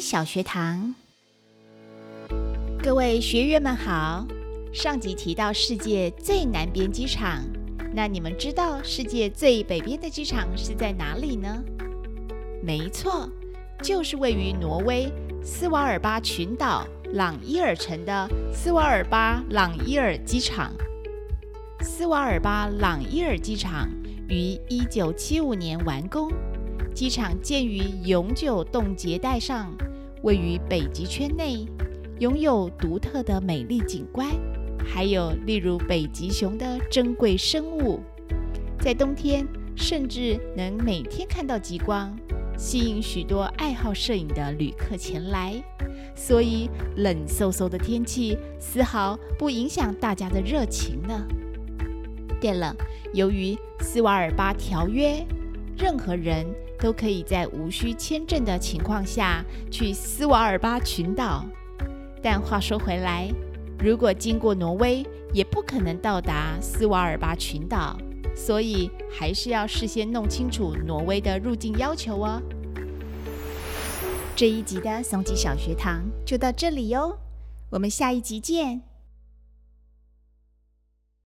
小学堂，各位学员们好。上集提到世界最南边机场，那你们知道世界最北边的机场是在哪里呢？没错，就是位于挪威斯瓦尔巴群岛朗伊尔城的斯瓦尔巴朗伊尔机场。斯瓦尔巴朗伊尔机场于一九七五年完工。机场建于永久冻结带上，位于北极圈内，拥有独特的美丽景观，还有例如北极熊的珍贵生物。在冬天，甚至能每天看到极光，吸引许多爱好摄影的旅客前来。所以，冷飕飕的天气丝毫不影响大家的热情呢。对了，由于斯瓦尔巴条约。任何人都可以在无需签证的情况下去斯瓦尔巴群岛，但话说回来，如果经过挪威，也不可能到达斯瓦尔巴群岛，所以还是要事先弄清楚挪威的入境要求哦。这一集的松吉小学堂就到这里哟，我们下一集见。